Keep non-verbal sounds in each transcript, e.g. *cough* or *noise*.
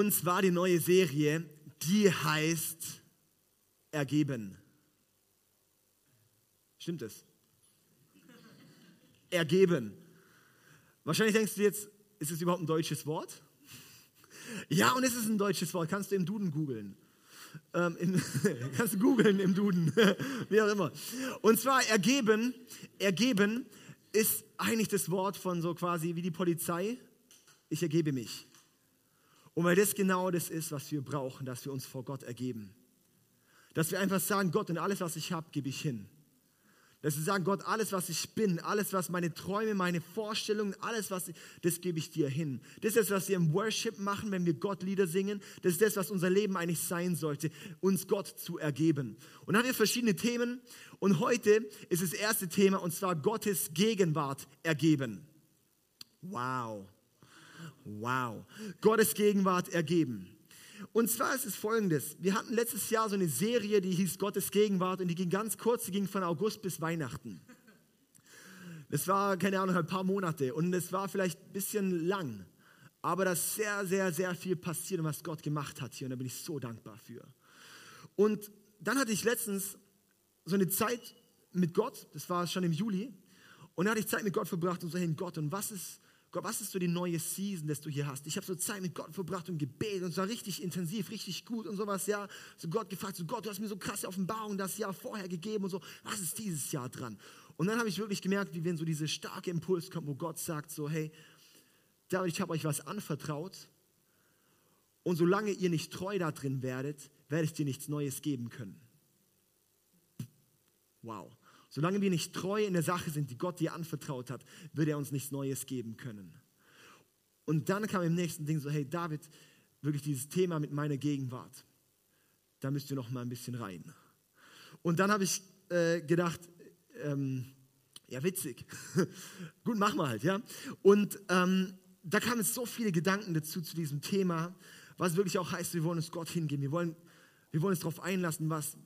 Und zwar die neue Serie, die heißt Ergeben. Stimmt es? Ergeben. Wahrscheinlich denkst du jetzt, ist es überhaupt ein deutsches Wort? Ja, und es ist ein deutsches Wort. Kannst du im Duden googeln. Ähm, in, *laughs* kannst du googeln im Duden, *laughs* wie auch immer. Und zwar ergeben, ergeben ist eigentlich das Wort von so quasi wie die Polizei. Ich ergebe mich. Und weil das genau das ist, was wir brauchen, dass wir uns vor Gott ergeben. Dass wir einfach sagen, Gott, und alles, was ich habe, gebe ich hin. Dass wir sagen, Gott, alles, was ich bin, alles, was meine Träume, meine Vorstellungen, alles, was ich, das gebe ich dir hin. Das ist das, was wir im Worship machen, wenn wir Gott Lieder singen. Das ist das, was unser Leben eigentlich sein sollte, uns Gott zu ergeben. Und dann haben wir verschiedene Themen. Und heute ist das erste Thema, und zwar Gottes Gegenwart ergeben. Wow. Wow. Gottes Gegenwart ergeben. Und zwar ist es folgendes. Wir hatten letztes Jahr so eine Serie, die hieß Gottes Gegenwart und die ging ganz kurz, die ging von August bis Weihnachten. Das war, keine Ahnung, ein paar Monate und es war vielleicht ein bisschen lang. Aber da ist sehr, sehr, sehr viel passiert und was Gott gemacht hat hier und da bin ich so dankbar für. Und dann hatte ich letztens so eine Zeit mit Gott, das war schon im Juli, und da hatte ich Zeit mit Gott verbracht und so, hey Gott, und was ist, Gott, was ist so die neue Season, das du hier hast? Ich habe so Zeit mit Gott verbracht und gebetet und es war richtig intensiv, richtig gut und sowas, ja. So Gott gefragt, so Gott, du hast mir so krasse Offenbarungen das Jahr vorher gegeben und so, was ist dieses Jahr dran? Und dann habe ich wirklich gemerkt, wie wenn so dieser starke Impuls kommt, wo Gott sagt so, hey, David, ich habe euch was anvertraut und solange ihr nicht treu da drin werdet, werde ich dir nichts Neues geben können. Wow. Solange wir nicht treu in der Sache sind, die Gott dir anvertraut hat, wird er uns nichts Neues geben können. Und dann kam im nächsten Ding so, hey David, wirklich dieses Thema mit meiner Gegenwart, da müsst ihr noch mal ein bisschen rein. Und dann habe ich äh, gedacht, ähm, ja witzig, *laughs* gut, machen wir halt, ja. Und ähm, da kamen so viele Gedanken dazu zu diesem Thema, was wirklich auch heißt, wir wollen uns Gott hingeben, wir wollen, wir wollen uns darauf einlassen, was,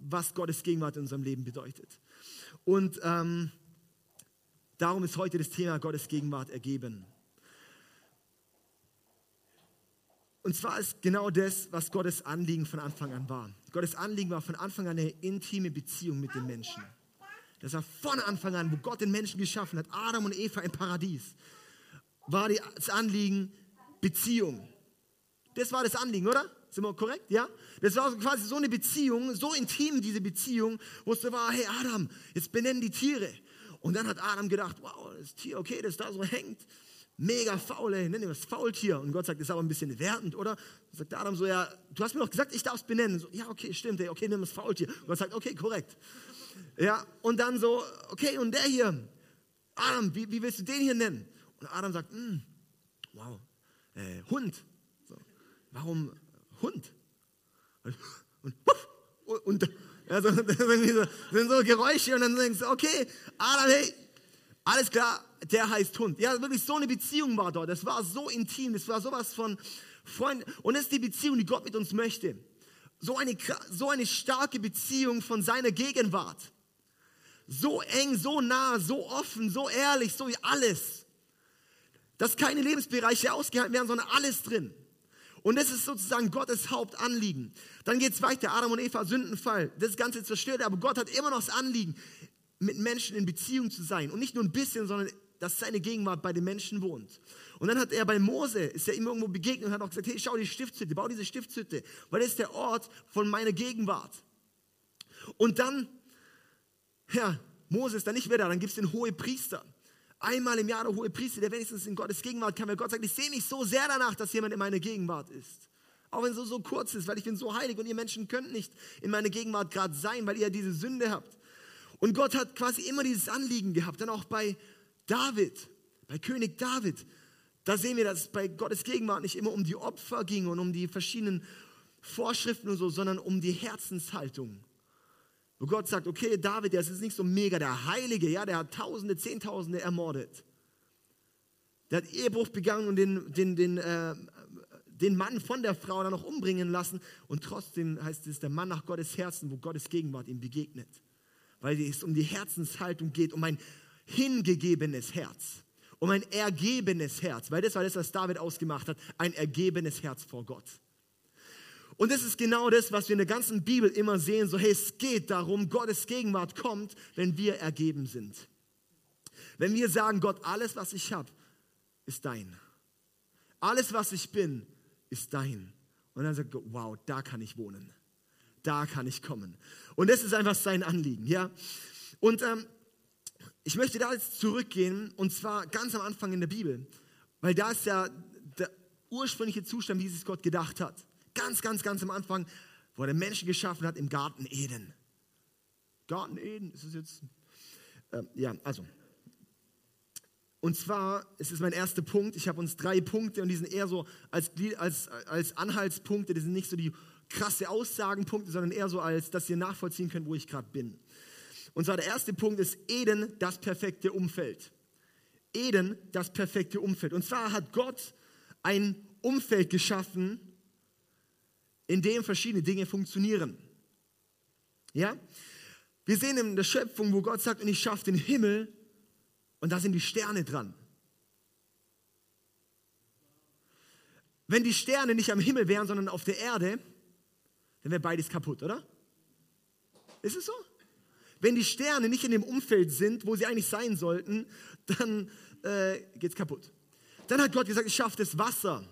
was Gottes Gegenwart in unserem Leben bedeutet. Und ähm, darum ist heute das Thema Gottes Gegenwart ergeben. Und zwar ist genau das, was Gottes Anliegen von Anfang an war. Gottes Anliegen war von Anfang an eine intime Beziehung mit den Menschen. Das war von Anfang an, wo Gott den Menschen geschaffen hat, Adam und Eva im Paradies, war das Anliegen Beziehung. Das war das Anliegen, oder? Sind wir korrekt? Ja? Das war quasi so eine Beziehung, so intim diese Beziehung, wo es so war, hey Adam, jetzt benennen die Tiere. Und dann hat Adam gedacht, wow, das Tier, okay, das da so hängt, mega faul, ey, nenn das Faultier. Und Gott sagt, das ist aber ein bisschen wertend, oder? Dann sagt Adam so, ja, du hast mir doch gesagt, ich darf es benennen. So, ja, okay, stimmt, ey, okay, nimm das Faultier. Und Gott sagt, okay, korrekt. Ja, und dann so, okay, und der hier, Adam, wie, wie willst du den hier nennen? Und Adam sagt, hm, wow, äh, Hund. So, warum Hund? Und, und, und also, das sind so Geräusche und dann denkst du, okay, Adam, hey, alles klar, der heißt Hund. Ja, wirklich so eine Beziehung war dort. Das war so intim, das war sowas von Freund. Und das ist die Beziehung, die Gott mit uns möchte. So eine, so eine starke Beziehung von seiner Gegenwart. So eng, so nah, so offen, so ehrlich, so wie alles. Dass keine Lebensbereiche ausgehalten werden, sondern alles drin. Und das ist sozusagen Gottes Hauptanliegen. Dann geht es weiter, Adam und Eva, Sündenfall. Das Ganze zerstört, aber Gott hat immer noch das Anliegen, mit Menschen in Beziehung zu sein. Und nicht nur ein bisschen, sondern dass seine Gegenwart bei den Menschen wohnt. Und dann hat er bei Mose, ist er immer irgendwo begegnet und hat auch gesagt, hey, schau die Stiftshütte, bau diese Stiftshütte, weil das ist der Ort von meiner Gegenwart. Und dann, ja, Mose ist da nicht mehr da, dann gibt es den hohe Priester. Einmal im Jahr der hohe Priester, der wenigstens in Gottes Gegenwart kann, weil Gott sagt, ich sehe mich so sehr danach, dass jemand in meiner Gegenwart ist. Auch wenn es so, so kurz ist, weil ich bin so heilig und ihr Menschen könnt nicht in meiner Gegenwart gerade sein, weil ihr diese Sünde habt. Und Gott hat quasi immer dieses Anliegen gehabt, dann auch bei David, bei König David. Da sehen wir, dass es bei Gottes Gegenwart nicht immer um die Opfer ging und um die verschiedenen Vorschriften und so, sondern um die Herzenshaltung. Wo Gott sagt, okay, David, der ist jetzt nicht so mega der Heilige, ja, der hat Tausende, Zehntausende ermordet. Der hat Ehebruch begangen und den, den, den, äh, den Mann von der Frau dann noch umbringen lassen und trotzdem heißt es, der Mann nach Gottes Herzen, wo Gottes Gegenwart ihm begegnet. Weil es um die Herzenshaltung geht, um ein hingegebenes Herz, um ein ergebenes Herz, weil das war das, was David ausgemacht hat, ein ergebenes Herz vor Gott. Und das ist genau das, was wir in der ganzen Bibel immer sehen, so hey, es geht darum, Gottes Gegenwart kommt, wenn wir ergeben sind. Wenn wir sagen, Gott, alles, was ich habe, ist dein. Alles, was ich bin, ist dein. Und dann sagt Gott, wow, da kann ich wohnen. Da kann ich kommen. Und das ist einfach sein Anliegen, ja. Und ähm, ich möchte da jetzt zurückgehen, und zwar ganz am Anfang in der Bibel, weil da ist ja der ursprüngliche Zustand, wie sich Gott gedacht hat. Ganz, ganz, ganz am Anfang, wo er Menschen geschaffen hat im Garten Eden. Garten Eden, ist es jetzt? Ähm, ja, also, und zwar, es ist mein erster Punkt, ich habe uns drei Punkte und die sind eher so als, als, als Anhaltspunkte, das sind nicht so die krasse Aussagenpunkte, sondern eher so als, dass ihr nachvollziehen könnt, wo ich gerade bin. Und zwar der erste Punkt ist Eden, das perfekte Umfeld. Eden, das perfekte Umfeld. Und zwar hat Gott ein Umfeld geschaffen, in dem verschiedene Dinge funktionieren. Ja? Wir sehen in der Schöpfung, wo Gott sagt, und ich schaffe den Himmel und da sind die Sterne dran. Wenn die Sterne nicht am Himmel wären, sondern auf der Erde, dann wäre beides kaputt, oder? Ist es so? Wenn die Sterne nicht in dem Umfeld sind, wo sie eigentlich sein sollten, dann äh, geht es kaputt. Dann hat Gott gesagt, ich schaffe das Wasser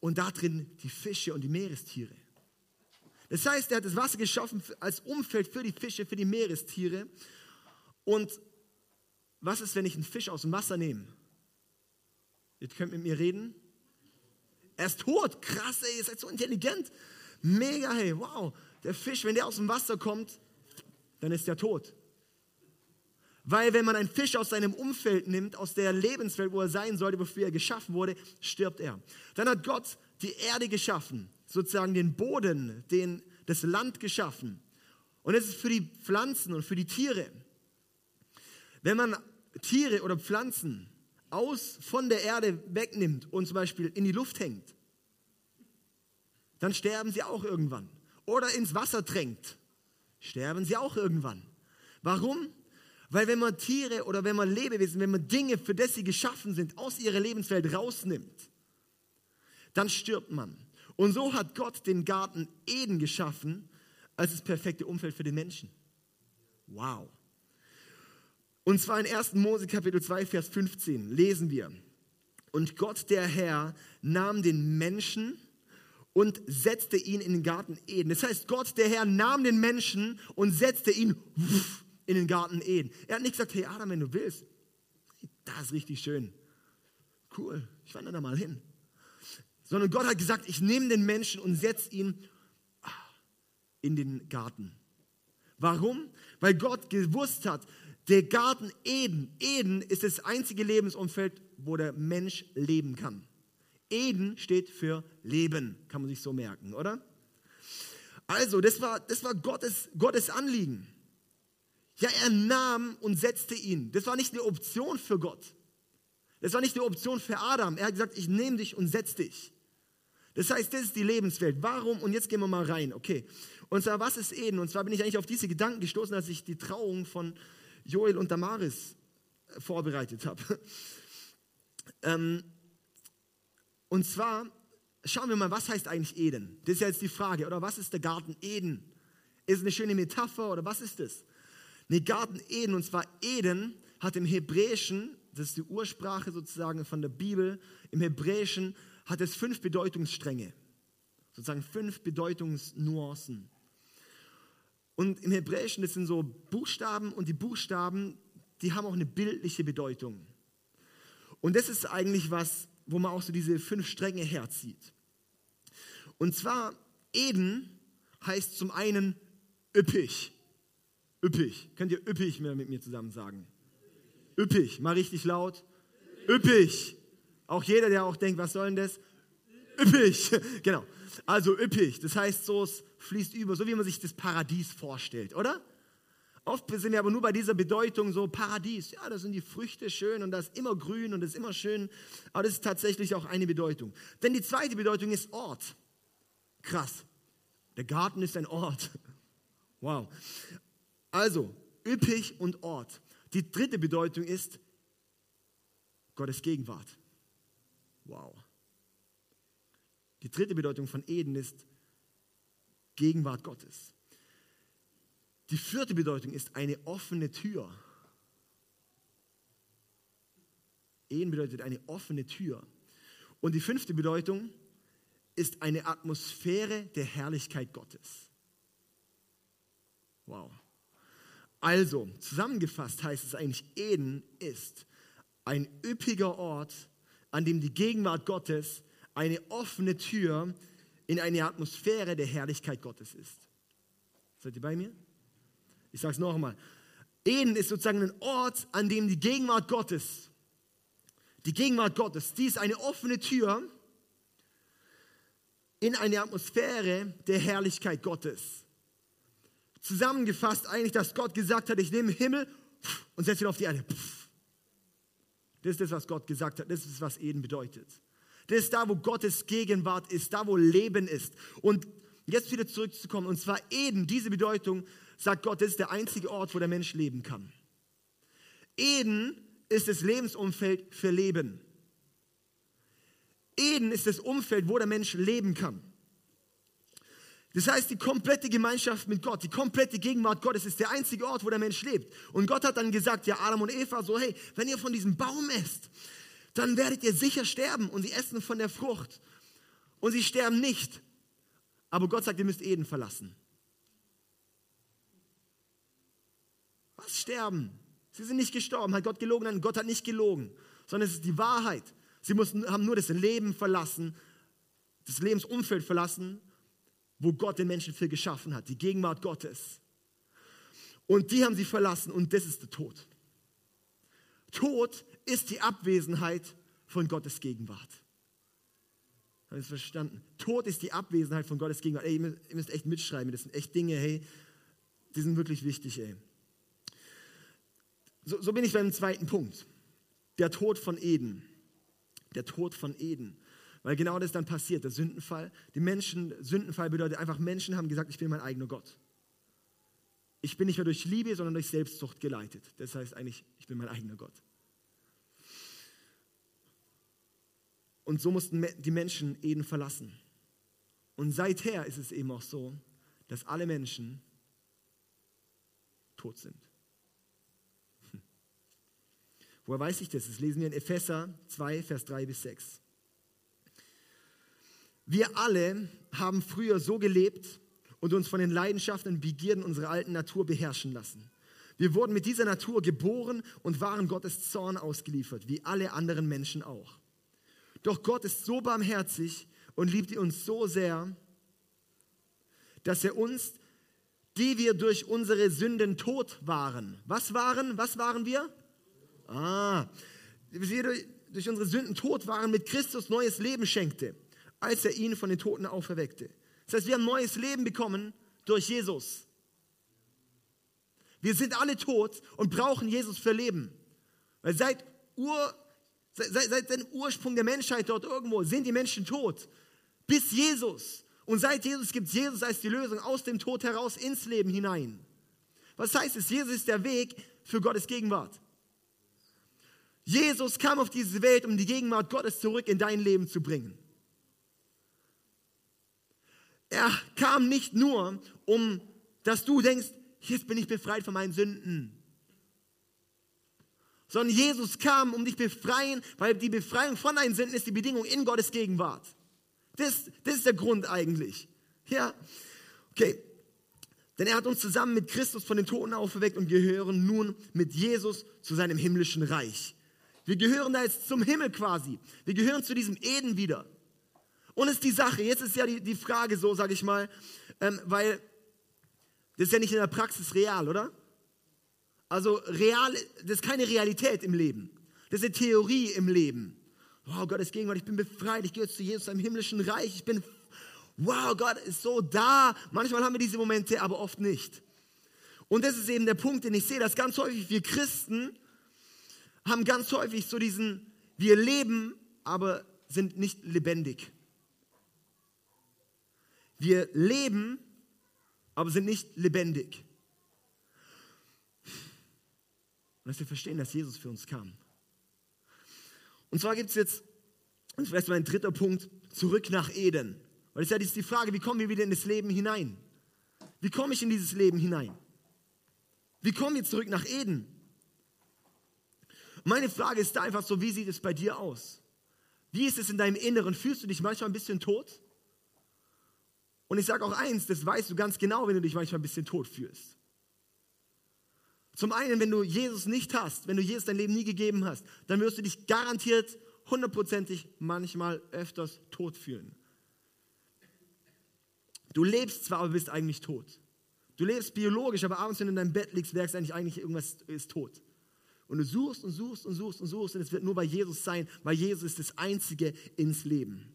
und da drin die Fische und die Meerestiere. Das heißt, er hat das Wasser geschaffen als Umfeld für die Fische, für die Meerestiere. Und was ist, wenn ich einen Fisch aus dem Wasser nehme? Ihr könnt mit mir reden. Er ist tot. Krass, ey, ihr seid so intelligent. Mega, hey, wow. Der Fisch, wenn der aus dem Wasser kommt, dann ist er tot. Weil wenn man einen Fisch aus seinem Umfeld nimmt, aus der Lebenswelt, wo er sein sollte, wofür er geschaffen wurde, stirbt er. Dann hat Gott die Erde geschaffen, sozusagen den Boden, den, das Land geschaffen. Und es ist für die Pflanzen und für die Tiere. Wenn man Tiere oder Pflanzen aus von der Erde wegnimmt und zum Beispiel in die Luft hängt, dann sterben sie auch irgendwann. Oder ins Wasser drängt, sterben sie auch irgendwann. Warum? Weil wenn man Tiere oder wenn man Lebewesen, wenn man Dinge, für das sie geschaffen sind, aus ihrer Lebenswelt rausnimmt, dann stirbt man. Und so hat Gott den Garten Eden geschaffen als das perfekte Umfeld für den Menschen. Wow. Und zwar in 1. Mose Kapitel 2, Vers 15 lesen wir. Und Gott der Herr nahm den Menschen und setzte ihn in den Garten Eden. Das heißt, Gott der Herr nahm den Menschen und setzte ihn in den Garten Eden. Er hat nicht gesagt, hey Adam, wenn du willst, das ist richtig schön. Cool, ich wandere da mal hin. Sondern Gott hat gesagt, ich nehme den Menschen und setze ihn in den Garten. Warum? Weil Gott gewusst hat, der Garten Eden, Eden ist das einzige Lebensumfeld, wo der Mensch leben kann. Eden steht für Leben, kann man sich so merken, oder? Also, das war, das war Gottes, Gottes Anliegen. Ja, er nahm und setzte ihn. Das war nicht eine Option für Gott. Das war nicht eine Option für Adam. Er hat gesagt, ich nehme dich und setze dich. Das heißt, das ist die Lebenswelt. Warum? Und jetzt gehen wir mal rein. Okay. Und zwar, was ist Eden? Und zwar bin ich eigentlich auf diese Gedanken gestoßen, als ich die Trauung von Joel und Damaris äh, vorbereitet habe. *laughs* ähm, und zwar schauen wir mal, was heißt eigentlich Eden? Das ist ja jetzt die Frage, oder was ist der Garten Eden? Ist es eine schöne Metapher oder was ist das? Ne, Garten Eden, und zwar Eden hat im Hebräischen, das ist die Ursprache sozusagen von der Bibel, im Hebräischen hat es fünf Bedeutungsstränge, sozusagen fünf Bedeutungsnuancen. Und im Hebräischen, das sind so Buchstaben und die Buchstaben, die haben auch eine bildliche Bedeutung. Und das ist eigentlich was, wo man auch so diese fünf Stränge herzieht. Und zwar Eden heißt zum einen üppig. Üppig. Könnt ihr üppig mit mir zusammen sagen? Üppig. Mal richtig laut. Üppig. Auch jeder, der auch denkt, was soll denn das? Üppig. *laughs* Genau. Also üppig. Das heißt so, es fließt über, so wie man sich das Paradies vorstellt, oder? Oft sind wir aber nur bei dieser Bedeutung so Paradies. Ja, da sind die Früchte schön und das ist immer grün und das ist immer schön. Aber das ist tatsächlich auch eine Bedeutung. Denn die zweite Bedeutung ist Ort. Krass. Der Garten ist ein Ort. *laughs* Wow. Also, üppig und Ort. Die dritte Bedeutung ist Gottes Gegenwart. Wow. Die dritte Bedeutung von Eden ist Gegenwart Gottes. Die vierte Bedeutung ist eine offene Tür. Ehen bedeutet eine offene Tür. Und die fünfte Bedeutung ist eine Atmosphäre der Herrlichkeit Gottes. Wow. Also, zusammengefasst heißt es eigentlich, Eden ist ein üppiger Ort, an dem die Gegenwart Gottes eine offene Tür in eine Atmosphäre der Herrlichkeit Gottes ist. Seid ihr bei mir? Ich sage es noch einmal. Eden ist sozusagen ein Ort, an dem die Gegenwart Gottes, die Gegenwart Gottes, die ist eine offene Tür in eine Atmosphäre der Herrlichkeit Gottes. Zusammengefasst eigentlich, dass Gott gesagt hat, ich nehme Himmel und setze ihn auf die Erde. Das ist das, was Gott gesagt hat. Das ist, was Eden bedeutet. Das ist da, wo Gottes Gegenwart ist, da, wo Leben ist. Und jetzt wieder zurückzukommen, und zwar Eden, diese Bedeutung, sagt Gott, das ist der einzige Ort, wo der Mensch leben kann. Eden ist das Lebensumfeld für Leben. Eden ist das Umfeld, wo der Mensch leben kann. Das heißt, die komplette Gemeinschaft mit Gott, die komplette Gegenwart Gottes ist der einzige Ort, wo der Mensch lebt. Und Gott hat dann gesagt, ja, Adam und Eva, so, hey, wenn ihr von diesem Baum esst, dann werdet ihr sicher sterben. Und sie essen von der Frucht. Und sie sterben nicht. Aber Gott sagt, ihr müsst Eden verlassen. Was sterben? Sie sind nicht gestorben. Hat Gott gelogen? Nein, Gott hat nicht gelogen. Sondern es ist die Wahrheit. Sie mussten, haben nur das Leben verlassen, das Lebensumfeld verlassen wo Gott den Menschen für geschaffen hat, die Gegenwart Gottes. Und die haben sie verlassen und das ist der Tod. Tod ist die Abwesenheit von Gottes Gegenwart. Haben Sie es verstanden? Tod ist die Abwesenheit von Gottes Gegenwart. Ey, ihr müsst echt mitschreiben, das sind echt Dinge, hey, die sind wirklich wichtig, ey. So, so bin ich beim zweiten Punkt. Der Tod von Eden. Der Tod von Eden. Weil genau das dann passiert, der Sündenfall. Die Menschen, Sündenfall bedeutet einfach, Menschen haben gesagt, ich bin mein eigener Gott. Ich bin nicht mehr durch Liebe, sondern durch Selbstsucht geleitet. Das heißt eigentlich, ich bin mein eigener Gott. Und so mussten die Menschen Eden verlassen. Und seither ist es eben auch so, dass alle Menschen tot sind. Hm. Woher weiß ich das? Das lesen wir in Epheser 2, Vers 3 bis 6. Wir alle haben früher so gelebt und uns von den Leidenschaften und Begierden unserer alten Natur beherrschen lassen. Wir wurden mit dieser Natur geboren und waren Gottes Zorn ausgeliefert, wie alle anderen Menschen auch. Doch Gott ist so barmherzig und liebt uns so sehr, dass er uns, die wir durch unsere Sünden tot waren, was waren, was waren wir? Ah, wir durch unsere Sünden tot waren, mit Christus neues Leben schenkte als er ihn von den Toten auferweckte. Das heißt, wir haben neues Leben bekommen durch Jesus. Wir sind alle tot und brauchen Jesus für Leben. Weil seit, Ur, seit, seit dem Ursprung der Menschheit dort irgendwo sind die Menschen tot. Bis Jesus. Und seit Jesus gibt es Jesus als die Lösung aus dem Tod heraus ins Leben hinein. Was heißt es? Jesus ist der Weg für Gottes Gegenwart. Jesus kam auf diese Welt, um die Gegenwart Gottes zurück in dein Leben zu bringen. Er kam nicht nur, um dass du denkst, jetzt bin ich befreit von meinen Sünden. Sondern Jesus kam, um dich befreien, weil die Befreiung von deinen Sünden ist die Bedingung in Gottes Gegenwart. Das, das ist der Grund eigentlich. Ja, okay. Denn er hat uns zusammen mit Christus von den Toten auferweckt und gehören nun mit Jesus zu seinem himmlischen Reich. Wir gehören da jetzt zum Himmel quasi. Wir gehören zu diesem Eden wieder. Und ist die Sache, jetzt ist ja die, die Frage so, sage ich mal, ähm, weil das ist ja nicht in der Praxis real, oder? Also real, das ist keine Realität im Leben. Das ist eine Theorie im Leben. Wow, Gott ist Gegenwart, ich bin befreit, ich gehe jetzt zu Jesus, einem himmlischen Reich, ich bin, wow, Gott ist so da. Manchmal haben wir diese Momente, aber oft nicht. Und das ist eben der Punkt, den ich sehe, dass ganz häufig wir Christen haben ganz häufig so diesen, wir leben, aber sind nicht lebendig. Wir leben, aber sind nicht lebendig. Und dass wir verstehen, dass Jesus für uns kam. Und zwar gibt es jetzt, und vielleicht mein dritter Punkt, zurück nach Eden. Weil es ja die Frage, wie kommen wir wieder in das Leben hinein? Wie komme ich in dieses Leben hinein? Wie kommen wir zurück nach Eden? Meine Frage ist da einfach so, wie sieht es bei dir aus? Wie ist es in deinem Inneren? Fühlst du dich manchmal ein bisschen tot? Und ich sage auch eins, das weißt du ganz genau, wenn du dich manchmal ein bisschen tot fühlst. Zum einen, wenn du Jesus nicht hast, wenn du Jesus dein Leben nie gegeben hast, dann wirst du dich garantiert hundertprozentig manchmal öfters tot fühlen. Du lebst zwar, aber bist eigentlich tot. Du lebst biologisch, aber abends, wenn du in deinem Bett liegst, merkst du eigentlich, eigentlich irgendwas ist tot. Und du suchst und suchst und suchst und suchst und es wird nur bei Jesus sein, weil Jesus ist das Einzige ins Leben.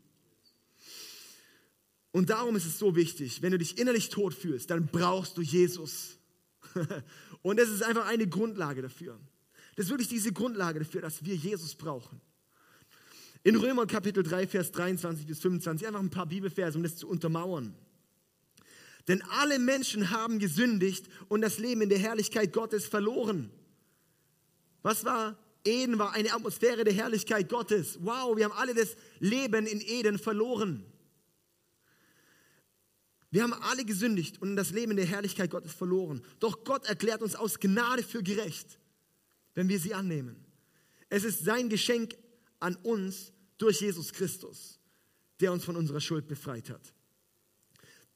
Und darum ist es so wichtig, wenn du dich innerlich tot fühlst, dann brauchst du Jesus. *laughs* Und das ist einfach eine Grundlage dafür. Das ist wirklich diese Grundlage dafür, dass wir Jesus brauchen. In Römer Kapitel 3, Vers 23 bis 25, einfach ein paar Bibelverse, um das zu untermauern. Denn alle Menschen haben gesündigt und das Leben in der Herrlichkeit Gottes verloren. Was war Eden? War eine Atmosphäre der Herrlichkeit Gottes. Wow, wir haben alle das Leben in Eden verloren. Wir haben alle gesündigt und das Leben in der Herrlichkeit Gottes verloren. Doch Gott erklärt uns aus Gnade für gerecht, wenn wir sie annehmen. Es ist sein Geschenk an uns durch Jesus Christus, der uns von unserer Schuld befreit hat.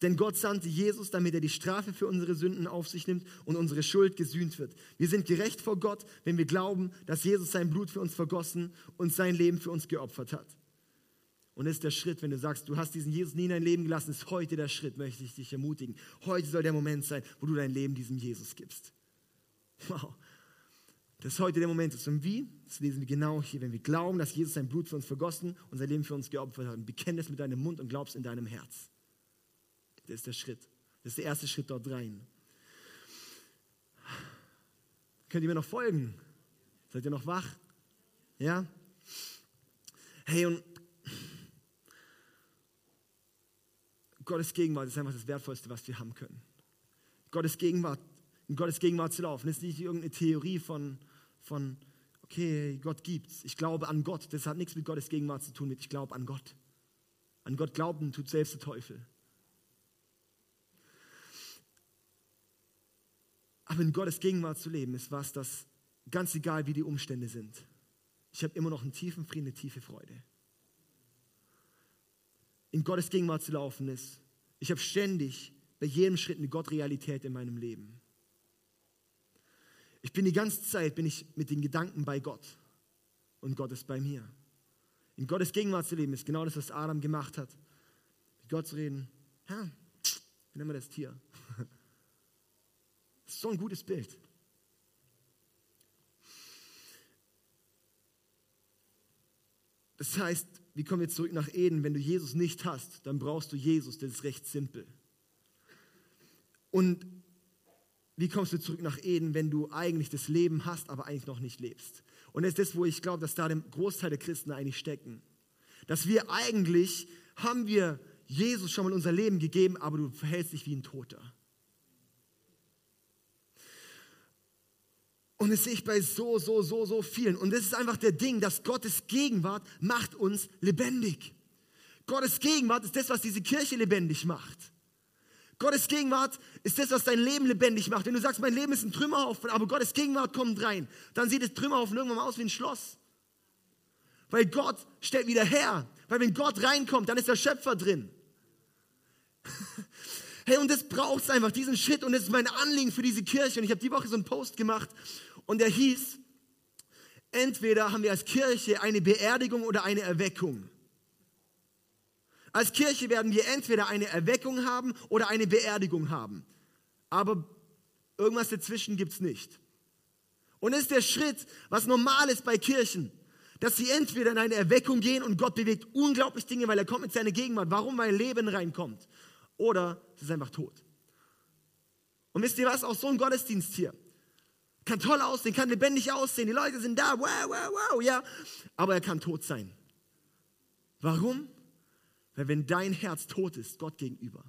Denn Gott sandte Jesus, damit er die Strafe für unsere Sünden auf sich nimmt und unsere Schuld gesühnt wird. Wir sind gerecht vor Gott, wenn wir glauben, dass Jesus sein Blut für uns vergossen und sein Leben für uns geopfert hat. Und ist der Schritt, wenn du sagst, du hast diesen Jesus nie in dein Leben gelassen, ist heute der Schritt, möchte ich dich ermutigen. Heute soll der Moment sein, wo du dein Leben diesem Jesus gibst. Wow. Das ist heute der Moment ist. Und wie? Das lesen wir genau hier. Wenn wir glauben, dass Jesus sein Blut für uns vergossen und sein Leben für uns geopfert hat, bekenn das mit deinem Mund und glaubst in deinem Herz. Das ist der Schritt. Das ist der erste Schritt dort rein. Könnt ihr mir noch folgen? Seid ihr noch wach? Ja? Hey, und Gottes Gegenwart ist einfach das Wertvollste, was wir haben können. Gottes Gegenwart, in Gottes Gegenwart zu laufen, ist nicht irgendeine Theorie von, von okay, Gott gibt's. Ich glaube an Gott. Das hat nichts mit Gottes Gegenwart zu tun, mit ich glaube an Gott. An Gott glauben tut selbst der Teufel. Aber in Gottes Gegenwart zu leben, ist was, das ganz egal, wie die Umstände sind. Ich habe immer noch einen tiefen Frieden, eine tiefe Freude in Gottes Gegenwart zu laufen ist. Ich habe ständig bei jedem Schritt eine Gott-Realität in meinem Leben. Ich bin die ganze Zeit bin ich mit den Gedanken bei Gott und Gott ist bei mir. In Gottes Gegenwart zu leben ist genau das, was Adam gemacht hat. Mit Gott zu reden, ja, wie nennen wir das Tier? *laughs* Das ist so ein gutes Bild. Das heißt, wie kommen wir zurück nach Eden? Wenn du Jesus nicht hast, dann brauchst du Jesus. Das ist recht simpel. Und wie kommst du zurück nach Eden, wenn du eigentlich das Leben hast, aber eigentlich noch nicht lebst? Und das ist das, wo ich glaube, dass da der Großteil der Christen eigentlich stecken. Dass wir eigentlich, haben wir Jesus schon mal unser Leben gegeben, aber du verhältst dich wie ein Toter. Und das sehe ich bei so, so, so, so vielen. Und das ist einfach der Ding, dass Gottes Gegenwart macht uns lebendig. Gottes Gegenwart ist das, was diese Kirche lebendig macht. Gottes Gegenwart ist das, was dein Leben lebendig macht. Wenn du sagst, mein Leben ist ein Trümmerhaufen, aber Gottes Gegenwart kommt rein, dann sieht das Trümmerhaufen irgendwann mal aus wie ein Schloss. Weil Gott stellt wieder her. Weil wenn Gott reinkommt, dann ist der Schöpfer drin. *laughs* Hey, und das braucht es einfach, diesen Shit. Und das ist mein Anliegen für diese Kirche. Und ich habe die Woche so einen Post gemacht und der hieß, entweder haben wir als Kirche eine Beerdigung oder eine Erweckung. Als Kirche werden wir entweder eine Erweckung haben oder eine Beerdigung haben. Aber irgendwas dazwischen gibt es nicht. Und das ist der Schritt, was normal ist bei Kirchen, dass sie entweder in eine Erweckung gehen und Gott bewegt unglaublich Dinge, weil er kommt mit seiner Gegenwart. Warum? Weil Leben reinkommt. Oder es ist einfach tot. Und wisst ihr was? Auch so ein Gottesdienst hier. Kann toll aussehen, kann lebendig aussehen. Die Leute sind da, wow, wow, wow, ja. Aber er kann tot sein. Warum? Weil wenn dein Herz tot ist, Gott gegenüber,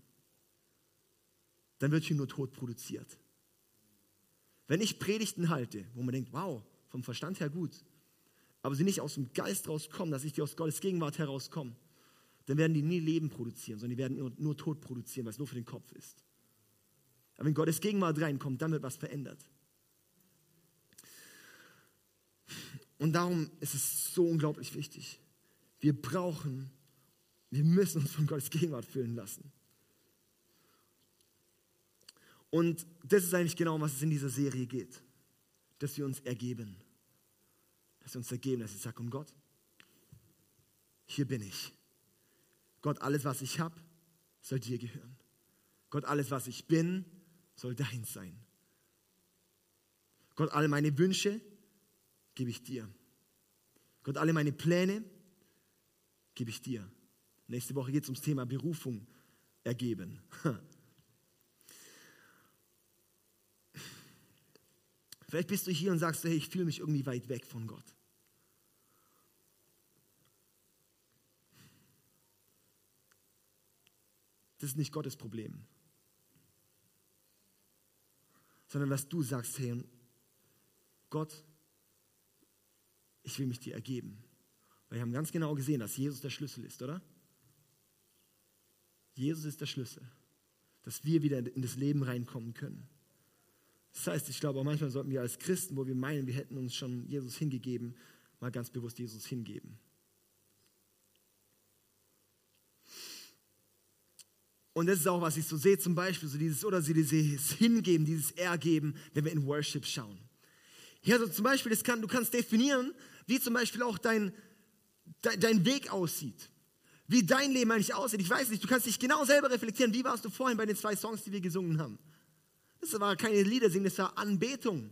dann wird hier nur Tod produziert. Wenn ich Predigten halte, wo man denkt, wow, vom Verstand her gut, aber sie nicht aus dem Geist rauskommen, dass ich die aus Gottes Gegenwart herauskomme, dann werden die nie Leben produzieren, sondern die werden nur, nur Tod produzieren, weil es nur für den Kopf ist. Aber wenn Gottes Gegenwart reinkommt, dann wird was verändert. Und darum ist es so unglaublich wichtig. Wir brauchen, wir müssen uns von Gottes Gegenwart füllen lassen. Und das ist eigentlich genau, um was es in dieser Serie geht. Dass wir uns ergeben. Dass wir uns ergeben, dass ich sage, um Gott, hier bin ich. Gott, alles, was ich habe, soll dir gehören. Gott, alles, was ich bin, soll dein sein. Gott, alle meine Wünsche gebe ich dir. Gott, alle meine Pläne gebe ich dir. Nächste Woche geht es ums Thema Berufung ergeben. *laughs* Vielleicht bist du hier und sagst, hey, ich fühle mich irgendwie weit weg von Gott. Das ist nicht Gottes Problem. Sondern was du sagst, hey, Gott, ich will mich dir ergeben. Weil wir haben ganz genau gesehen, dass Jesus der Schlüssel ist, oder? Jesus ist der Schlüssel, dass wir wieder in das Leben reinkommen können. Das heißt, ich glaube auch manchmal sollten wir als Christen, wo wir meinen, wir hätten uns schon Jesus hingegeben, mal ganz bewusst Jesus hingeben. Und das ist auch, was ich so sehe, zum Beispiel, so dieses, oder sie dieses Hingeben, dieses Ergeben, wenn wir in Worship schauen. Ja, so zum Beispiel, kann, du kannst definieren, wie zum Beispiel auch dein, dein, dein Weg aussieht. Wie dein Leben eigentlich aussieht. Ich weiß nicht, du kannst dich genau selber reflektieren. Wie warst du vorhin bei den zwei Songs, die wir gesungen haben? Das war keine Lieder singen, das war Anbetung.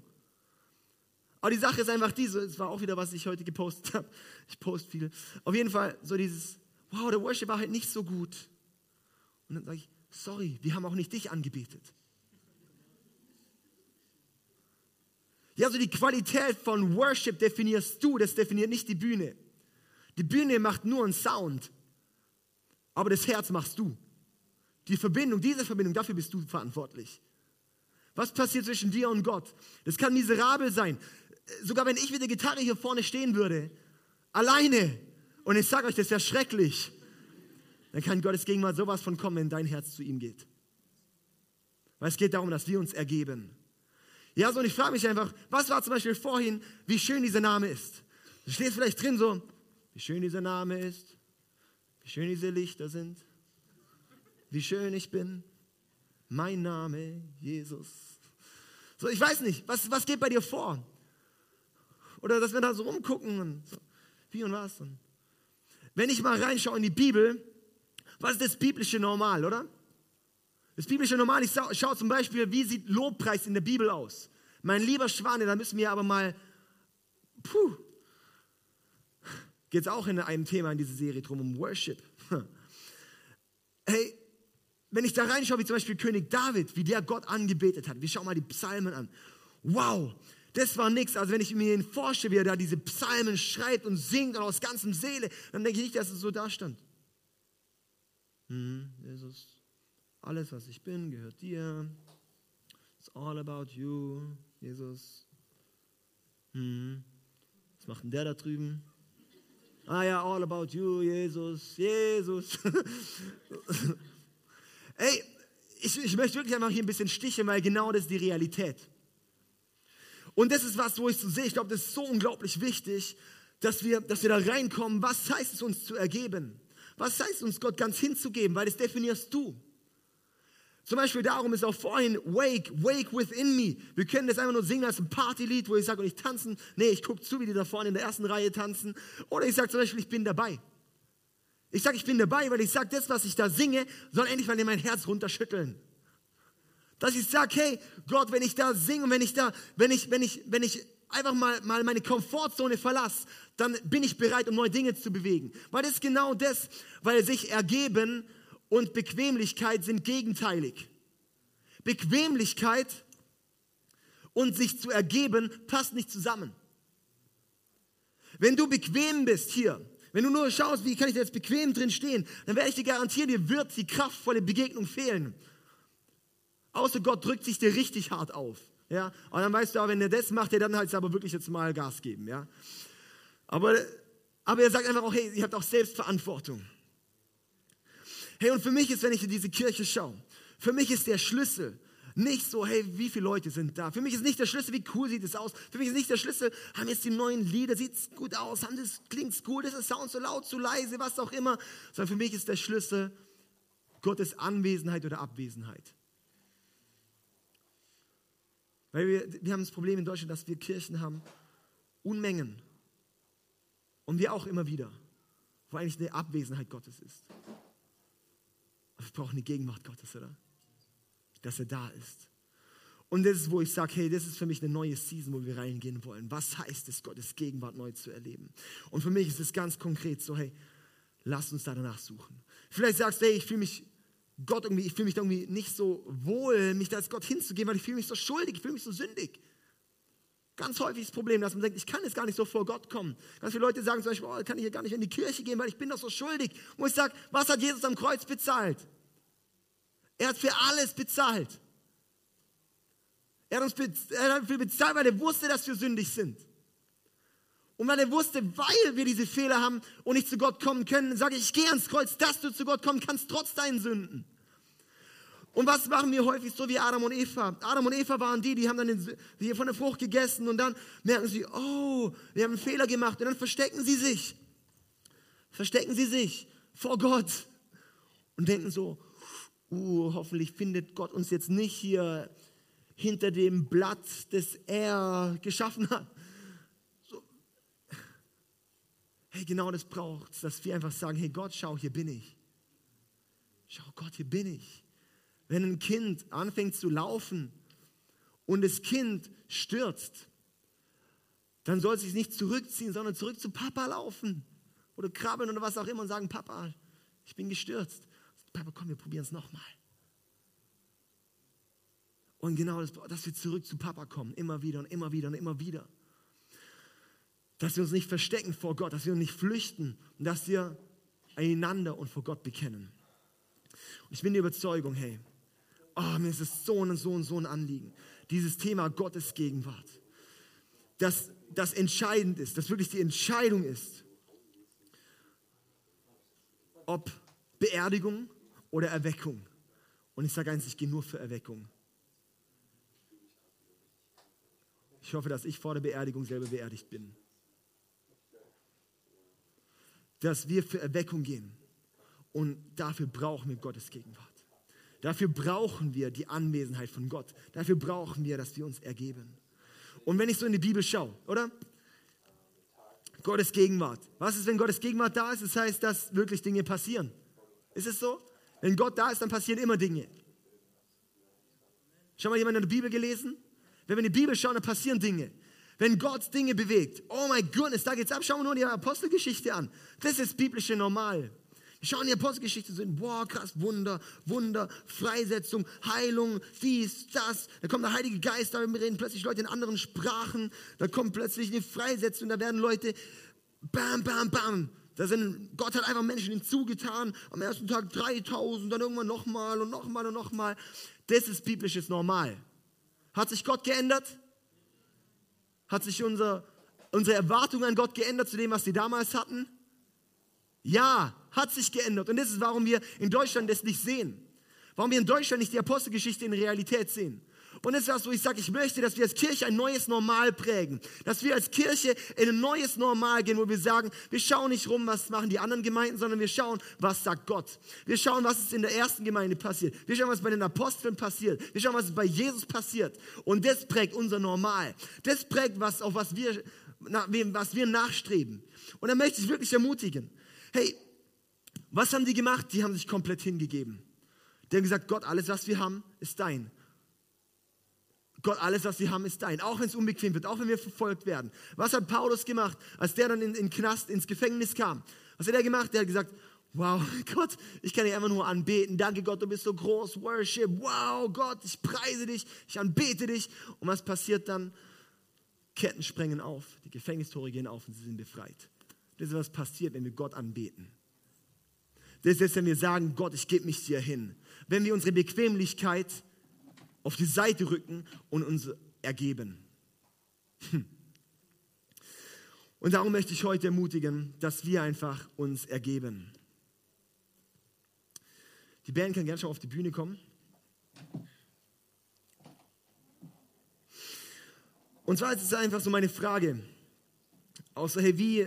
Aber die Sache ist einfach diese, es war auch wieder, was ich heute gepostet *laughs* habe. Ich poste viel. Auf jeden Fall so dieses, wow, der Worship war halt nicht so gut. Und dann sage ich, sorry, wir haben auch nicht dich angebetet. Ja, so die Qualität von Worship definierst du, das definiert nicht die Bühne. Die Bühne macht nur einen Sound, aber das Herz machst du. Die Verbindung, diese Verbindung, dafür bist du verantwortlich. Was passiert zwischen dir und Gott? Das kann miserabel sein. Sogar wenn ich mit der Gitarre hier vorne stehen würde, alleine, und ich sage euch, das wäre schrecklich, dann kann Gottes Gegenwart sowas von kommen, wenn dein Herz zu ihm geht. Weil es geht darum, dass wir uns ergeben. Ja, so, und ich frage mich einfach, was war zum Beispiel vorhin, wie schön dieser Name ist? Du stehst vielleicht drin so, wie schön dieser Name ist, wie schön diese Lichter sind, wie schön ich bin, mein Name, Jesus. So, ich weiß nicht, was, was geht bei dir vor? Oder dass wir da so rumgucken und so, wie und was. Und wenn ich mal reinschaue in die Bibel, was ist das biblische Normal, oder? Das biblische Normal, ich schaue zum Beispiel, wie sieht Lobpreis in der Bibel aus? Mein lieber Schwane, da müssen wir aber mal, puh, geht es auch in einem Thema in dieser Serie drum, um Worship. *laughs* Hey, wenn ich da reinschaue, wie zum Beispiel König David, wie der Gott angebetet hat, wir schauen mal die Psalmen an. Wow, das war nichts. Also wenn ich mir ihn vorstelle, wie er da diese Psalmen schreibt und singt und aus ganzem Seele, dann denke ich nicht, dass es so da stand. Hm, Jesus, alles, was ich bin, gehört dir. It's all about you, Jesus. Hm, was macht denn der da drüben? Ah ja, all about you, Jesus, Jesus. *laughs* Ey, ich, ich möchte wirklich einfach hier ein bisschen sticheln, weil genau das ist die Realität. Und das ist was, wo ich so sehe, ich glaube, das ist so unglaublich wichtig, dass wir, dass wir da reinkommen. Was heißt es, uns zu ergeben? Was heißt uns, Gott ganz hinzugeben? Weil das definierst du. Zum Beispiel darum ist auch vorhin Wake, Wake within me. Wir können das einfach nur singen als ein Partylied, wo ich sage, und ich tanzen. Nee, ich gucke zu, wie die da vorne in der ersten Reihe tanzen. Oder ich sage zum Beispiel, ich bin dabei. Ich sage, ich bin dabei, weil ich sage, das, was ich da singe, soll endlich mal in mein Herz runterschütteln. Dass ich sage, hey, Gott, wenn ich da singe und wenn ich da, wenn ich, wenn ich, wenn ich einfach mal, mal meine Komfortzone verlasse, dann bin ich bereit, um neue Dinge zu bewegen. Weil das ist genau das, weil sich ergeben und Bequemlichkeit sind gegenteilig. Bequemlichkeit und sich zu ergeben passt nicht zusammen. Wenn du bequem bist hier, wenn du nur schaust, wie kann ich da jetzt bequem drin stehen, dann werde ich dir garantieren, dir wird die kraftvolle Begegnung fehlen. Außer Gott drückt sich dir richtig hart auf. Ja? Und dann weißt du auch, wenn er das macht, der dann halt aber wirklich jetzt mal Gas geben. Ja? Aber, aber er sagt einfach auch, hey, ihr habt auch Selbstverantwortung. Hey, und für mich ist, wenn ich in diese Kirche schaue, für mich ist der Schlüssel nicht so, hey, wie viele Leute sind da? Für mich ist nicht der Schlüssel, wie cool sieht es aus? Für mich ist nicht der Schlüssel, haben jetzt die neuen Lieder, sieht es gut aus, haben das, klingt gut, ist der Sound so laut, so leise, was auch immer. Sondern für mich ist der Schlüssel Gottes Anwesenheit oder Abwesenheit. Weil wir, wir haben das Problem in Deutschland, dass wir Kirchen haben, Unmengen. Und wir auch immer wieder, wo eigentlich eine Abwesenheit Gottes ist. Wir brauchen eine Gegenwart Gottes, oder? dass er da ist. Und das ist, wo ich sage, hey, das ist für mich eine neue Season, wo wir reingehen wollen. Was heißt es, Gottes Gegenwart neu zu erleben? Und für mich ist es ganz konkret so, hey, lass uns da danach suchen. Vielleicht sagst du, hey, ich fühle mich Gott irgendwie, ich fühle mich irgendwie nicht so wohl, mich da als Gott hinzugeben, weil ich fühle mich so schuldig, ich fühle mich so sündig. Ganz häufig das Problem, dass man denkt, ich kann jetzt gar nicht so vor Gott kommen. Ganz viele Leute sagen zum Beispiel, oh, kann ich hier gar nicht in die Kirche gehen, weil ich bin doch so schuldig. Wo ich sage, was hat Jesus am Kreuz bezahlt? Er hat für alles bezahlt. Er hat, uns bezahlt, er hat dafür bezahlt, weil er wusste, dass wir sündig sind. Und weil er wusste, weil wir diese Fehler haben und nicht zu Gott kommen können, sage ich, ich gehe ans Kreuz, dass du zu Gott kommen kannst, trotz deinen Sünden. Und was machen wir häufig so wie Adam und Eva? Adam und Eva waren die, die haben dann den, die von der Frucht gegessen und dann merken sie, oh, wir haben einen Fehler gemacht und dann verstecken sie sich. Verstecken sie sich vor Gott und denken so, uh, hoffentlich findet Gott uns jetzt nicht hier hinter dem Blatt, das er geschaffen hat. So. Hey, genau das braucht es, dass wir einfach sagen, hey Gott, schau, hier bin ich. Schau Gott, hier bin ich. Wenn ein Kind anfängt zu laufen und das Kind stürzt, dann soll es sich nicht zurückziehen, sondern zurück zu Papa laufen oder krabbeln oder was auch immer und sagen, Papa, ich bin gestürzt. Papa, komm, wir probieren es nochmal. Und genau das, dass wir zurück zu Papa kommen, immer wieder und immer wieder und immer wieder. Dass wir uns nicht verstecken vor Gott, dass wir uns nicht flüchten und dass wir einander und vor Gott bekennen. Und ich bin der Überzeugung, hey, oh, mir ist es so und so und so ein Anliegen. Dieses Thema Gottes Gegenwart. Dass das entscheidend ist, dass wirklich die Entscheidung ist, ob Beerdigung oder Erweckung. Und ich sage eins, ich gehe nur für Erweckung. Ich hoffe, dass ich vor der Beerdigung selber beerdigt bin. Dass wir für Erweckung gehen. Und dafür brauchen wir Gottes Gegenwart. Dafür brauchen wir die Anwesenheit von Gott. Dafür brauchen wir, dass wir uns ergeben. Und wenn ich so in die Bibel schaue, oder? Gottes Gegenwart. Was ist, wenn Gottes Gegenwart da ist? Das heißt, dass wirklich Dinge passieren. Ist es so? Wenn Gott da ist, dann passieren immer Dinge. Schon mal jemand in der Bibel gelesen? Wenn wir in die Bibel schauen, dann passieren Dinge. Wenn Gott Dinge bewegt, oh mein Gott, da geht's ab. Schauen wir nur die Apostelgeschichte an. Das ist biblische Normal. Wir schauen die Apostelgeschichte sind, boah, krass, Wunder, Wunder, Freisetzung, Heilung, dies, das. Da kommt der Heilige Geist, da reden plötzlich Leute in anderen Sprachen. Da kommt plötzlich eine Freisetzung, da werden Leute, bam, bam, bam, da sind, Gott hat einfach Menschen hinzugetan. Am ersten Tag 3000, dann irgendwann nochmal und nochmal und nochmal. Das ist biblisches Normal. Hat sich Gott geändert? Hat sich unser, unsere Erwartung an Gott geändert zu dem, was sie damals hatten? Ja, hat sich geändert. Und das ist, warum wir in Deutschland das nicht sehen. Warum wir in Deutschland nicht die Apostelgeschichte in Realität sehen. Und das ist was, wo ich sage, ich möchte, dass wir als Kirche ein neues Normal prägen. Dass wir als Kirche in ein neues Normal gehen, wo wir sagen, wir schauen nicht rum, was machen die anderen Gemeinden, sondern wir schauen, was sagt Gott. Wir schauen, was ist in der ersten Gemeinde passiert. Wir schauen, was bei den Aposteln passiert. Wir schauen, was bei Jesus passiert. Und das prägt unser Normal. Das prägt, was, auf was wir, was wir nachstreben. Und da möchte ich wirklich ermutigen. Hey, was haben die gemacht? Die haben sich komplett hingegeben. Die haben gesagt, Gott, alles, was wir haben, ist dein. Gott, alles, was wir haben, ist dein. Auch wenn es unbequem wird, auch wenn wir verfolgt werden. Was hat Paulus gemacht, als der dann in den Knast, ins Gefängnis kam? Was hat er gemacht? Der hat gesagt, wow, *laughs* Gott, ich kann dich einfach nur anbeten. Danke Gott, du bist so groß. Worship. Wow, Gott, ich preise dich, ich anbete dich. Und was passiert dann? Ketten sprengen auf, die Gefängnistore gehen auf und sie sind befreit. Das ist, was passiert, wenn wir Gott anbeten. Das ist, wenn wir sagen, Gott, ich gebe mich dir hin. Wenn wir unsere Bequemlichkeit auf die Seite rücken und uns ergeben. Hm. Und darum möchte ich heute ermutigen, dass wir einfach uns ergeben. Die Band kann gerne schon auf die Bühne kommen. Und zwar ist es einfach so meine Frage. Außer, hey, wie,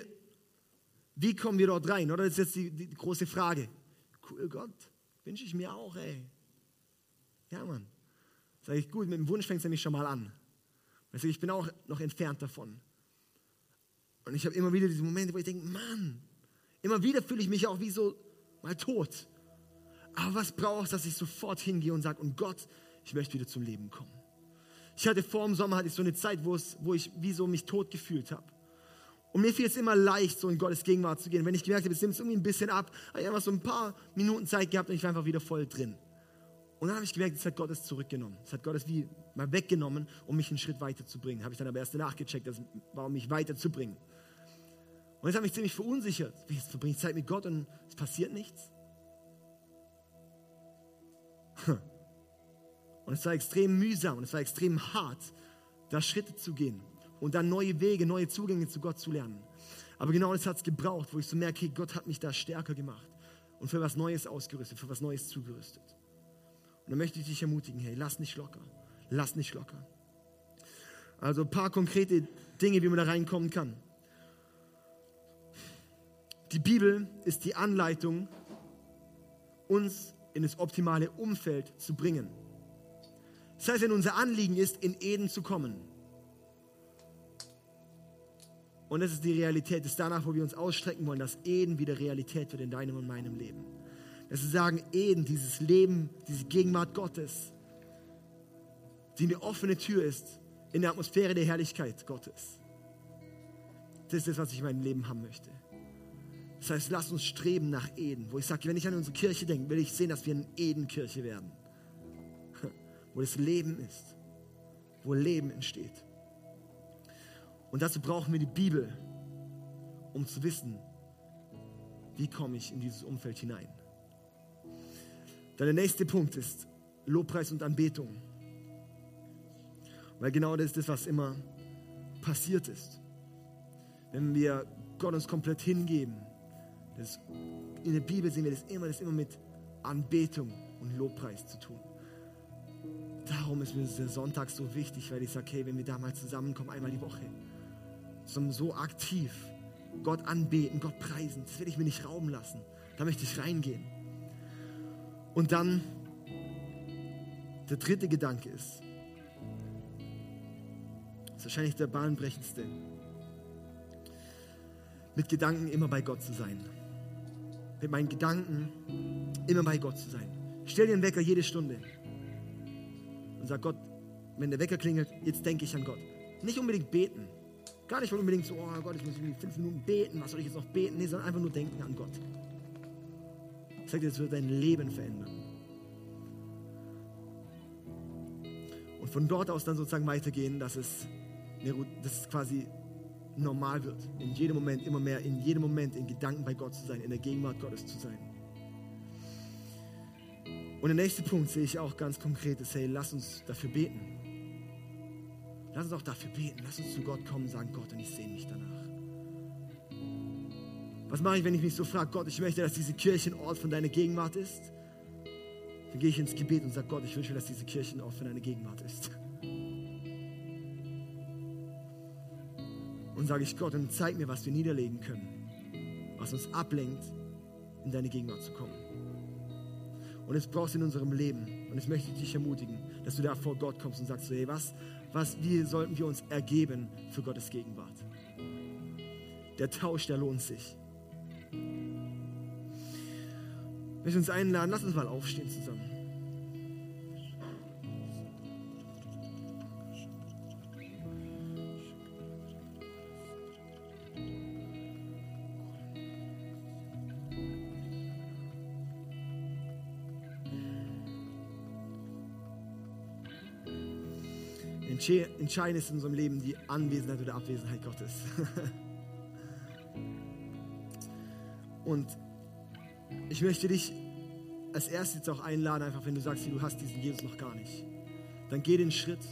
wie kommen wir dort rein? Oder das ist jetzt die, die große Frage. Cool, Gott, wünsche ich mir auch, ey. Ja, Mann. Sag ich, gut, mit dem Wunsch fängt es nämlich schon mal an. Also ich bin auch noch entfernt davon. Und ich habe immer wieder diese Momente, wo ich denke, Mann, immer wieder fühle ich mich auch wie so mal tot. Aber was braucht es, dass ich sofort hingehe und sage, und Gott, ich möchte wieder zum Leben kommen. Ich hatte vor dem Sommer hatte ich so eine Zeit, wo, es, wo ich wie so mich tot gefühlt habe. Und mir fiel es immer leicht, so in Gottes Gegenwart zu gehen. Wenn ich gemerkt habe, es nimmt es irgendwie ein bisschen ab, habe ich einfach so ein paar Minuten Zeit gehabt und ich war einfach wieder voll drin. Und dann habe ich gemerkt, es hat Gott es zurückgenommen. Es hat Gott es wie mal weggenommen, um mich einen Schritt weiterzubringen. Habe ich dann aber erst nachgecheckt, das war, um mich weiterzubringen. Und das hat mich ziemlich verunsichert. Jetzt verbringe ich Zeit mit Gott und es passiert nichts. Und es war extrem mühsam und es war extrem hart, da Schritte zu gehen und dann neue Wege, neue Zugänge zu Gott zu lernen. Aber genau das hat es gebraucht, wo ich so merke, Gott hat mich da stärker gemacht und für was Neues ausgerüstet, für was Neues zugerüstet. Und dann möchte ich dich ermutigen, hey, lass nicht locker, lass nicht locker. Also ein paar konkrete Dinge, wie man da reinkommen kann. Die Bibel ist die Anleitung, uns in das optimale Umfeld zu bringen. Das heißt, wenn unser Anliegen ist, in Eden zu kommen, und das ist die Realität, das ist danach, wo wir uns ausstrecken wollen, dass Eden wieder Realität wird in deinem und meinem Leben. Dass wir sagen, Eden, dieses Leben, diese Gegenwart Gottes, die eine offene Tür ist in der Atmosphäre der Herrlichkeit Gottes. Das ist das, was ich in meinem Leben haben möchte. Das heißt, lass uns streben nach Eden, wo ich sage, wenn ich an unsere Kirche denke, will ich sehen, dass wir eine Eden-Kirche werden, *laughs* wo das Leben ist, wo Leben entsteht. Und dazu brauchen wir die Bibel, um zu wissen, wie komme ich in dieses Umfeld hinein. Dann der nächste Punkt ist Lobpreis und Anbetung. Weil genau das ist das, was immer passiert ist. Wenn wir Gott uns komplett hingeben, das, in der Bibel sehen wir das immer, das immer mit Anbetung und Lobpreis zu tun. Darum ist mir der Sonntag so wichtig, weil ich sage, hey, wenn wir da mal zusammenkommen, einmal die Woche, so aktiv Gott anbeten, Gott preisen, das werde ich mir nicht rauben lassen. Da möchte ich reingehen. Und dann der dritte Gedanke ist, ist wahrscheinlich der bahnbrechendste, mit Gedanken immer bei Gott zu sein mit meinen Gedanken immer bei Gott zu sein. Stell dir einen Wecker jede Stunde und sag Gott, wenn der Wecker klingelt, jetzt denke ich an Gott. Nicht unbedingt beten. Gar nicht unbedingt so, oh Gott, ich muss irgendwie fünf Minuten beten, was soll ich jetzt noch beten? Nee, sondern einfach nur denken an Gott. Dir, das wird dein Leben verändern. Und von dort aus dann sozusagen weitergehen, dass es, dass es quasi normal wird. In jedem Moment, immer mehr, in jedem Moment in Gedanken bei Gott zu sein, in der Gegenwart Gottes zu sein. Und der nächste Punkt sehe ich auch ganz konkret, ist, hey, lass uns dafür beten. Lass uns auch dafür beten. Lass uns zu Gott kommen und sagen, Gott, und ich sehe mich danach. Was mache ich, wenn ich mich so frage, Gott, ich möchte, dass diese Kirche ein Ort von deiner Gegenwart ist? Dann gehe ich ins Gebet und sage, Gott, ich wünsche dass diese Kirche ein Ort von deiner Gegenwart ist. Und sage ich Gott, und zeig mir, was wir niederlegen können, was uns ablenkt, in deine Gegenwart zu kommen. Und es brauchst du in unserem Leben. Und ich möchte dich ermutigen, dass du da vor Gott kommst und sagst, hey, was, was, wie sollten wir uns ergeben für Gottes Gegenwart? Der Tausch, der lohnt sich. Ich möchte uns einladen, lass uns mal aufstehen zusammen. Entscheidend ist in unserem Leben die Anwesenheit oder Abwesenheit Gottes. *laughs* Und ich möchte dich als erstes auch einladen, einfach wenn du sagst, du hast diesen Jesus noch gar nicht. Dann geh den Schritt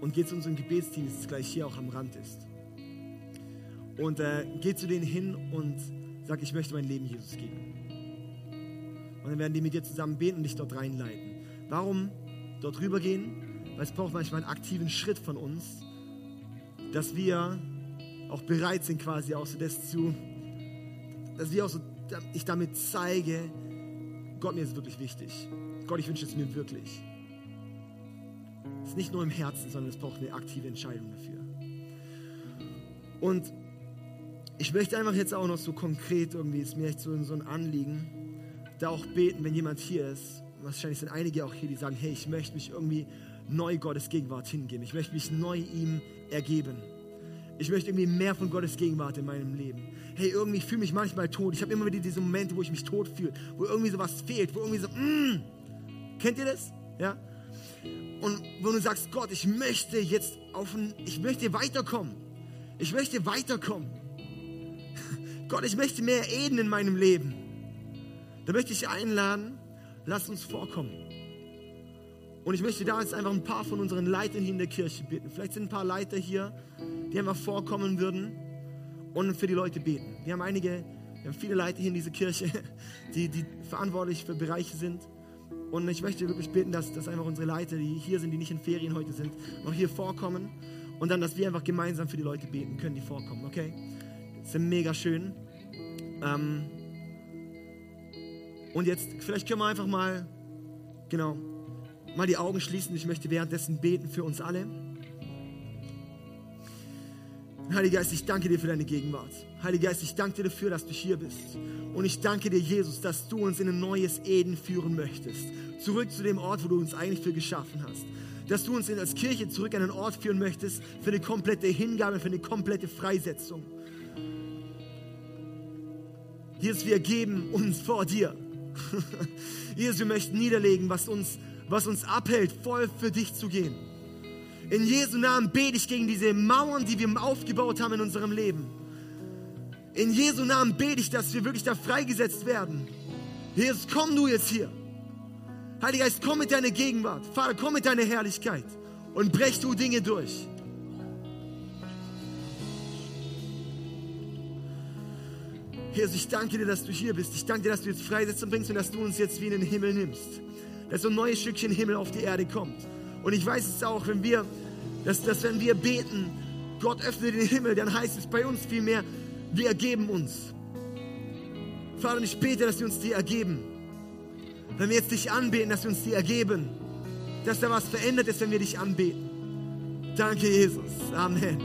und geh zu unserem Gebetsteam, das gleich hier auch am Rand ist. Und äh, geh zu denen hin und sag, ich möchte mein Leben Jesus geben. Und dann werden die mit dir zusammen beten und dich dort reinleiten. Warum dort rübergehen? Weil es braucht manchmal einen aktiven Schritt von uns, dass wir auch bereit sind, quasi auch so das zu, dass wir auch so, ich damit zeige, Gott, mir ist wirklich wichtig. Gott, ich wünsche es mir wirklich. Es ist nicht nur im Herzen, sondern es braucht eine aktive Entscheidung dafür. Und ich möchte einfach jetzt auch noch so konkret irgendwie, ist mir echt so, so ein Anliegen, da auch beten, wenn jemand hier ist. Wahrscheinlich sind einige auch hier, die sagen, hey, ich möchte mich irgendwie neu Gottes Gegenwart hingeben. Ich möchte mich neu ihm ergeben. Ich möchte irgendwie mehr von Gottes Gegenwart in meinem Leben. Hey, irgendwie fühle ich mich manchmal tot. Ich habe immer wieder diese Momente, wo ich mich tot fühle, wo irgendwie so was fehlt, wo irgendwie so, mm, kennt ihr das? Ja? Und wo du sagst, Gott, ich möchte jetzt auf ein, ich möchte weiterkommen. Ich möchte weiterkommen. *laughs* Gott, ich möchte mehr Eden in meinem Leben. Da möchte ich einladen, lass uns vorkommen. Und ich möchte da jetzt einfach ein paar von unseren Leitern hier in der Kirche bitten. Vielleicht sind ein paar Leiter hier, die einfach vorkommen würden und für die Leute beten. Wir haben einige, wir haben viele Leiter hier in dieser Kirche, *laughs* die, die verantwortlich für Bereiche sind. Und ich möchte wirklich bitten, dass, dass einfach unsere Leiter, die hier sind, die nicht in Ferien heute sind, noch hier vorkommen. Und dann, dass wir einfach gemeinsam für die Leute beten können, die vorkommen, okay? Das ist mega schön. Ähm und jetzt, vielleicht können wir einfach mal, genau, mal die Augen schließen. Ich möchte währenddessen beten für uns alle. Heiliger Geist, ich danke dir für deine Gegenwart. Heiliger Geist, ich danke dir dafür, dass du hier bist. Und ich danke dir, Jesus, dass du uns in ein neues Eden führen möchtest. Zurück zu dem Ort, wo du uns eigentlich für geschaffen hast. Dass du uns als Kirche zurück an einen Ort führen möchtest für eine komplette Hingabe, für eine komplette Freisetzung. Jesus, wir geben uns vor dir. *laughs* Jesus, wir möchten niederlegen, was uns, was uns abhält, voll für dich zu gehen. In Jesu Namen bete ich gegen diese Mauern, die wir aufgebaut haben in unserem Leben. In Jesu Namen bete ich, dass wir wirklich da freigesetzt werden. Jesus, komm du jetzt hier. Heiliger Geist, komm mit deiner Gegenwart. Vater, komm mit deiner Herrlichkeit und brech du Dinge durch. Jesus, ich danke dir, dass du hier bist. Ich danke dir, dass du jetzt Freisetzung bringst und dass du uns jetzt wie in den Himmel nimmst. Dass so ein neues Stückchen Himmel auf die Erde kommt. Und ich weiß es auch, wenn wir, dass, dass wenn wir beten, Gott öffne den Himmel, dann heißt es bei uns vielmehr, wir ergeben uns. Vater, ich bete, dass wir uns die ergeben. Wenn wir jetzt dich anbeten, dass wir uns die ergeben. Dass da was verändert ist, wenn wir dich anbeten. Danke, Jesus. Amen.